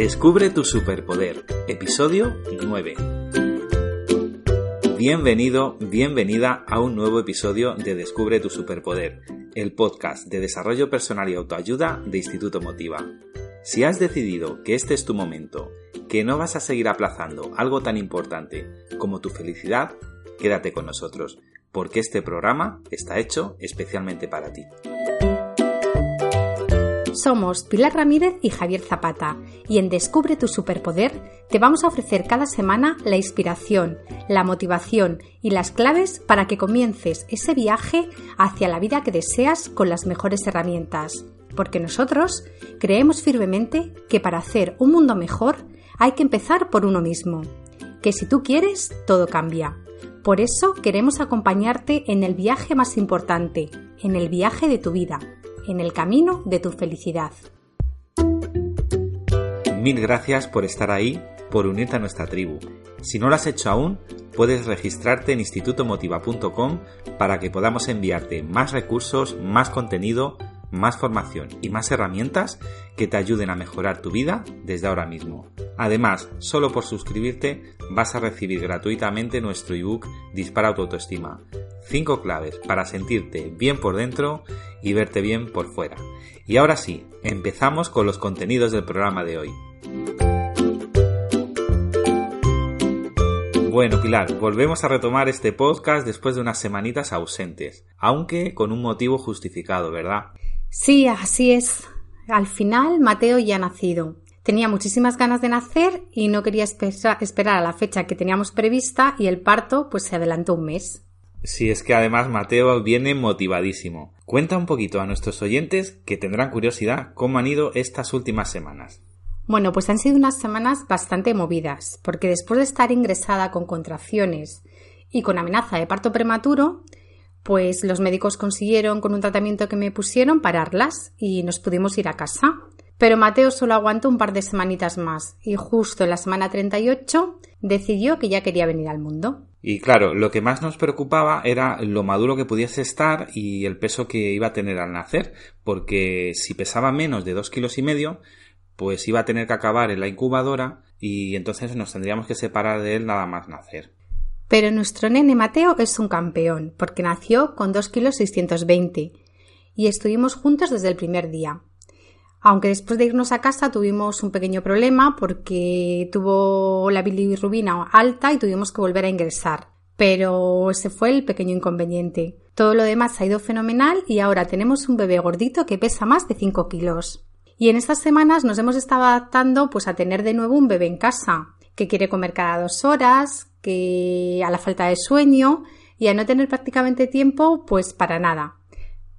Descubre tu superpoder, episodio 9. Bienvenido, bienvenida a un nuevo episodio de Descubre tu superpoder, el podcast de desarrollo personal y autoayuda de Instituto Motiva. Si has decidido que este es tu momento, que no vas a seguir aplazando algo tan importante como tu felicidad, quédate con nosotros, porque este programa está hecho especialmente para ti. Somos Pilar Ramírez y Javier Zapata y en Descubre tu Superpoder te vamos a ofrecer cada semana la inspiración, la motivación y las claves para que comiences ese viaje hacia la vida que deseas con las mejores herramientas. Porque nosotros creemos firmemente que para hacer un mundo mejor hay que empezar por uno mismo. Que si tú quieres, todo cambia. Por eso queremos acompañarte en el viaje más importante, en el viaje de tu vida, en el camino de tu felicidad. Mil gracias por estar ahí, por unirte a nuestra tribu. Si no lo has hecho aún, puedes registrarte en institutomotiva.com para que podamos enviarte más recursos, más contenido, más formación y más herramientas que te ayuden a mejorar tu vida desde ahora mismo. Además, solo por suscribirte vas a recibir gratuitamente nuestro ebook Dispara tu autoestima. 5 claves para sentirte bien por dentro y verte bien por fuera. Y ahora sí, empezamos con los contenidos del programa de hoy. Bueno, Pilar, volvemos a retomar este podcast después de unas semanitas ausentes, aunque con un motivo justificado, ¿verdad? Sí, así es. Al final, Mateo ya ha nacido. Tenía muchísimas ganas de nacer y no quería esperar a la fecha que teníamos prevista y el parto pues se adelantó un mes. Sí, es que además Mateo viene motivadísimo. Cuenta un poquito a nuestros oyentes que tendrán curiosidad cómo han ido estas últimas semanas. Bueno, pues han sido unas semanas bastante movidas, porque después de estar ingresada con contracciones y con amenaza de parto prematuro, pues los médicos consiguieron con un tratamiento que me pusieron pararlas y nos pudimos ir a casa. Pero Mateo solo aguantó un par de semanitas más y justo en la semana 38 decidió que ya quería venir al mundo. Y claro, lo que más nos preocupaba era lo maduro que pudiese estar y el peso que iba a tener al nacer, porque si pesaba menos de dos kilos y medio, pues iba a tener que acabar en la incubadora y entonces nos tendríamos que separar de él nada más nacer. Pero nuestro nene Mateo es un campeón, porque nació con 2 kilos 620 y estuvimos juntos desde el primer día. Aunque después de irnos a casa tuvimos un pequeño problema porque tuvo la bilirrubina alta y tuvimos que volver a ingresar. Pero ese fue el pequeño inconveniente. Todo lo demás ha ido fenomenal y ahora tenemos un bebé gordito que pesa más de 5 kilos. Y en estas semanas nos hemos estado adaptando pues a tener de nuevo un bebé en casa, que quiere comer cada dos horas, que a la falta de sueño y a no tener prácticamente tiempo pues para nada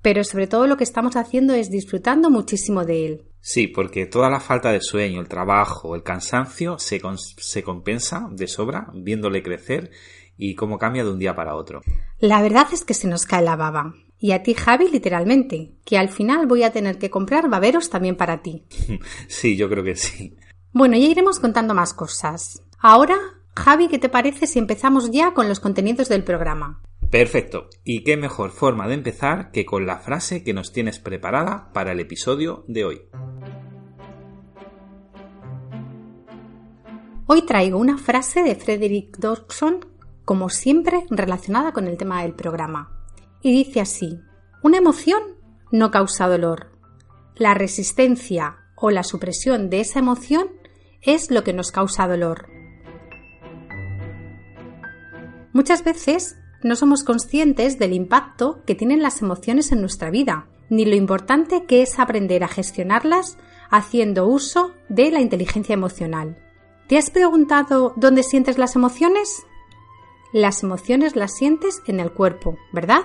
pero sobre todo lo que estamos haciendo es disfrutando muchísimo de él. Sí, porque toda la falta de sueño, el trabajo, el cansancio se, se compensa de sobra viéndole crecer y cómo cambia de un día para otro. La verdad es que se nos cae la baba. Y a ti, Javi, literalmente, que al final voy a tener que comprar baberos también para ti. sí, yo creo que sí. Bueno, ya iremos contando más cosas. Ahora, Javi, ¿qué te parece si empezamos ya con los contenidos del programa? Perfecto. ¿Y qué mejor forma de empezar que con la frase que nos tienes preparada para el episodio de hoy? Hoy traigo una frase de Frederick Dodson, como siempre relacionada con el tema del programa. Y dice así, una emoción no causa dolor. La resistencia o la supresión de esa emoción es lo que nos causa dolor. Muchas veces no somos conscientes del impacto que tienen las emociones en nuestra vida, ni lo importante que es aprender a gestionarlas haciendo uso de la inteligencia emocional. ¿Te has preguntado dónde sientes las emociones? Las emociones las sientes en el cuerpo, ¿verdad?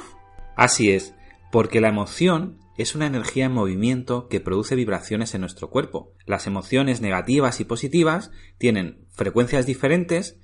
Así es, porque la emoción es una energía en movimiento que produce vibraciones en nuestro cuerpo. Las emociones negativas y positivas tienen frecuencias diferentes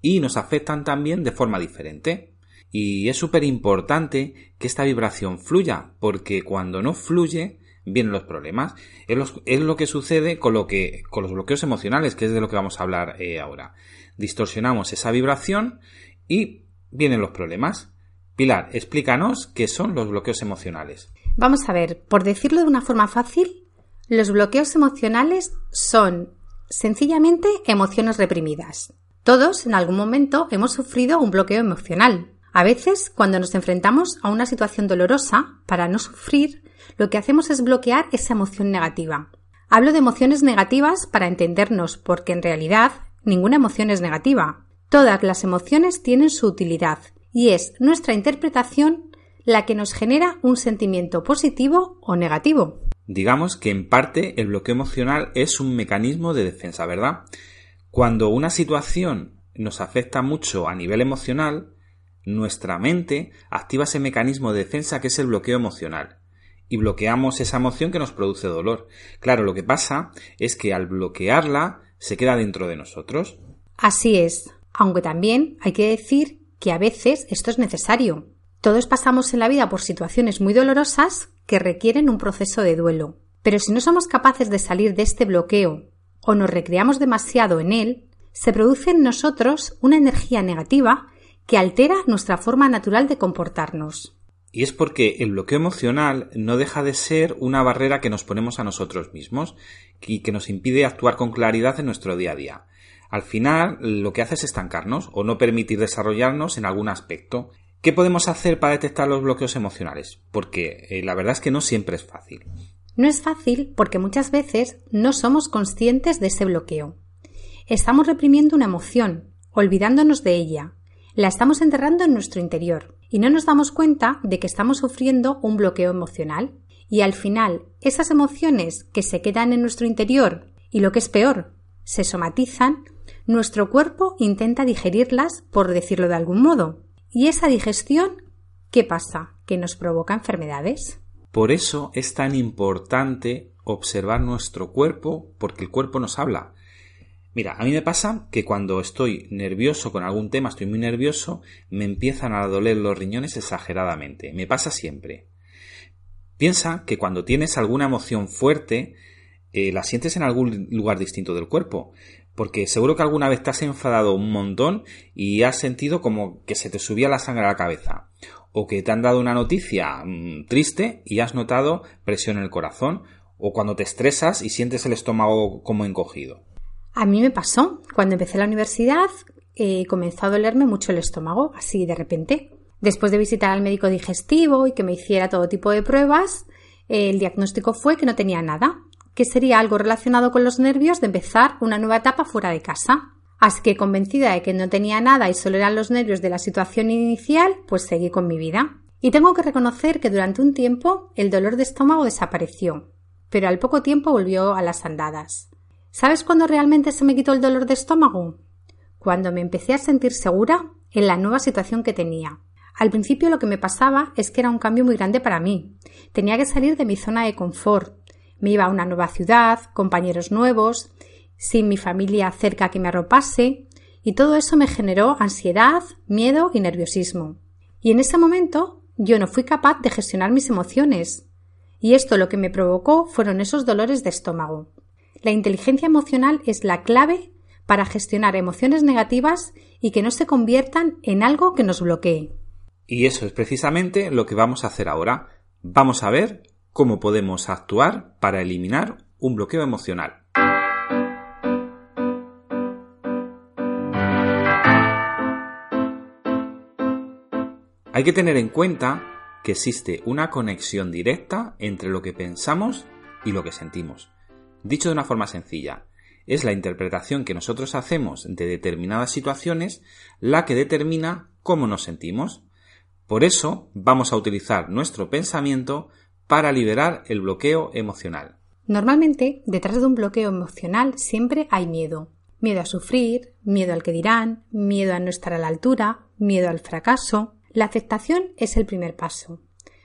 y nos afectan también de forma diferente. Y es súper importante que esta vibración fluya, porque cuando no fluye, vienen los problemas. Es lo, que sucede con, lo que, con los bloqueos emocionales, que es de lo que vamos a hablar eh, ahora. Distorsionamos esa vibración y vienen los problemas. Pilar, explícanos qué son los bloqueos emocionales. Vamos a ver, por decirlo de una forma fácil, los bloqueos emocionales son sencillamente emociones reprimidas. Todos en algún momento hemos sufrido un bloqueo emocional. A veces, cuando nos enfrentamos a una situación dolorosa, para no sufrir, lo que hacemos es bloquear esa emoción negativa. Hablo de emociones negativas para entendernos, porque en realidad ninguna emoción es negativa. Todas las emociones tienen su utilidad, y es nuestra interpretación la que nos genera un sentimiento positivo o negativo. Digamos que en parte el bloqueo emocional es un mecanismo de defensa, ¿verdad? Cuando una situación nos afecta mucho a nivel emocional, nuestra mente activa ese mecanismo de defensa que es el bloqueo emocional y bloqueamos esa emoción que nos produce dolor. Claro, lo que pasa es que al bloquearla se queda dentro de nosotros. Así es, aunque también hay que decir que a veces esto es necesario. Todos pasamos en la vida por situaciones muy dolorosas que requieren un proceso de duelo. Pero si no somos capaces de salir de este bloqueo o nos recreamos demasiado en él, se produce en nosotros una energía negativa que altera nuestra forma natural de comportarnos. Y es porque el bloqueo emocional no deja de ser una barrera que nos ponemos a nosotros mismos y que nos impide actuar con claridad en nuestro día a día. Al final, lo que hace es estancarnos o no permitir desarrollarnos en algún aspecto. ¿Qué podemos hacer para detectar los bloqueos emocionales? Porque eh, la verdad es que no siempre es fácil. No es fácil porque muchas veces no somos conscientes de ese bloqueo. Estamos reprimiendo una emoción, olvidándonos de ella. La estamos enterrando en nuestro interior y no nos damos cuenta de que estamos sufriendo un bloqueo emocional. Y al final, esas emociones que se quedan en nuestro interior y lo que es peor, se somatizan, nuestro cuerpo intenta digerirlas, por decirlo de algún modo. ¿Y esa digestión qué pasa? ¿Que nos provoca enfermedades? Por eso es tan importante observar nuestro cuerpo, porque el cuerpo nos habla. Mira, a mí me pasa que cuando estoy nervioso con algún tema, estoy muy nervioso, me empiezan a doler los riñones exageradamente. Me pasa siempre. Piensa que cuando tienes alguna emoción fuerte, eh, la sientes en algún lugar distinto del cuerpo. Porque seguro que alguna vez te has enfadado un montón y has sentido como que se te subía la sangre a la cabeza. O que te han dado una noticia mm, triste y has notado presión en el corazón. O cuando te estresas y sientes el estómago como encogido. A mí me pasó. Cuando empecé la universidad eh, comenzó a dolerme mucho el estómago, así de repente. Después de visitar al médico digestivo y que me hiciera todo tipo de pruebas, el diagnóstico fue que no tenía nada, que sería algo relacionado con los nervios de empezar una nueva etapa fuera de casa. Así que convencida de que no tenía nada y solo eran los nervios de la situación inicial, pues seguí con mi vida. Y tengo que reconocer que durante un tiempo el dolor de estómago desapareció, pero al poco tiempo volvió a las andadas. ¿Sabes cuándo realmente se me quitó el dolor de estómago? Cuando me empecé a sentir segura en la nueva situación que tenía. Al principio lo que me pasaba es que era un cambio muy grande para mí. Tenía que salir de mi zona de confort, me iba a una nueva ciudad, compañeros nuevos, sin mi familia cerca que me arropase, y todo eso me generó ansiedad, miedo y nerviosismo. Y en ese momento yo no fui capaz de gestionar mis emociones, y esto lo que me provocó fueron esos dolores de estómago. La inteligencia emocional es la clave para gestionar emociones negativas y que no se conviertan en algo que nos bloquee. Y eso es precisamente lo que vamos a hacer ahora. Vamos a ver cómo podemos actuar para eliminar un bloqueo emocional. Hay que tener en cuenta que existe una conexión directa entre lo que pensamos y lo que sentimos. Dicho de una forma sencilla, es la interpretación que nosotros hacemos de determinadas situaciones la que determina cómo nos sentimos. Por eso vamos a utilizar nuestro pensamiento para liberar el bloqueo emocional. Normalmente, detrás de un bloqueo emocional siempre hay miedo. Miedo a sufrir, miedo al que dirán, miedo a no estar a la altura, miedo al fracaso. La aceptación es el primer paso.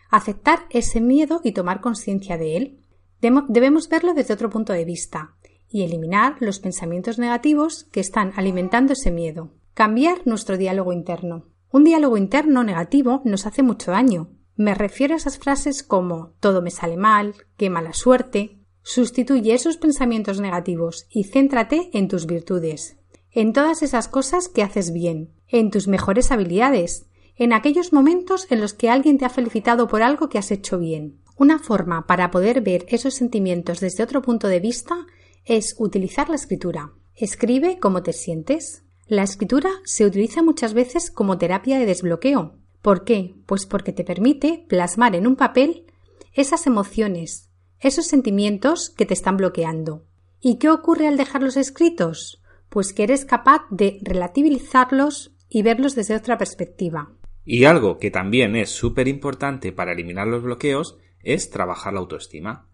Aceptar ese miedo y tomar conciencia de él. Debemos verlo desde otro punto de vista y eliminar los pensamientos negativos que están alimentando ese miedo. Cambiar nuestro diálogo interno. Un diálogo interno negativo nos hace mucho daño. Me refiero a esas frases como todo me sale mal, qué mala suerte. Sustituye esos pensamientos negativos y céntrate en tus virtudes, en todas esas cosas que haces bien, en tus mejores habilidades, en aquellos momentos en los que alguien te ha felicitado por algo que has hecho bien. Una forma para poder ver esos sentimientos desde otro punto de vista es utilizar la escritura. Escribe cómo te sientes. La escritura se utiliza muchas veces como terapia de desbloqueo. ¿Por qué? Pues porque te permite plasmar en un papel esas emociones, esos sentimientos que te están bloqueando. ¿Y qué ocurre al dejarlos escritos? Pues que eres capaz de relativizarlos y verlos desde otra perspectiva. Y algo que también es súper importante para eliminar los bloqueos es trabajar la autoestima.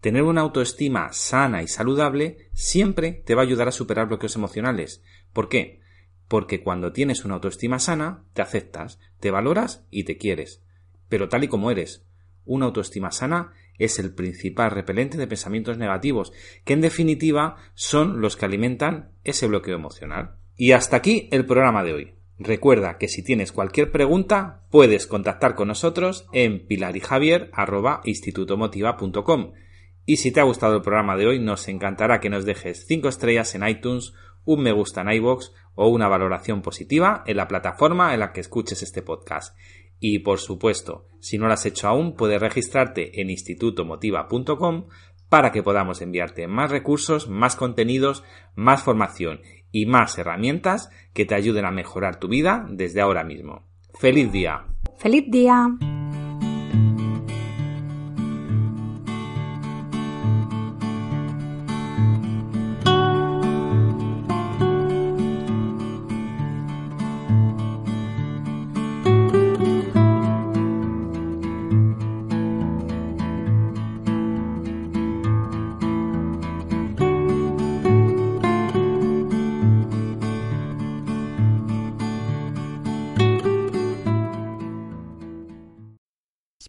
Tener una autoestima sana y saludable siempre te va a ayudar a superar bloqueos emocionales. ¿Por qué? Porque cuando tienes una autoestima sana, te aceptas, te valoras y te quieres. Pero tal y como eres. Una autoestima sana es el principal repelente de pensamientos negativos, que en definitiva son los que alimentan ese bloqueo emocional. Y hasta aquí el programa de hoy. Recuerda que si tienes cualquier pregunta, puedes contactar con nosotros en pilarijavier.institutomotiva.com y si te ha gustado el programa de hoy, nos encantará que nos dejes 5 estrellas en iTunes, un me gusta en iBox o una valoración positiva en la plataforma en la que escuches este podcast. Y por supuesto, si no lo has hecho aún, puedes registrarte en institutomotiva.com para que podamos enviarte más recursos, más contenidos, más formación y más herramientas que te ayuden a mejorar tu vida desde ahora mismo. ¡Feliz día! ¡Feliz día!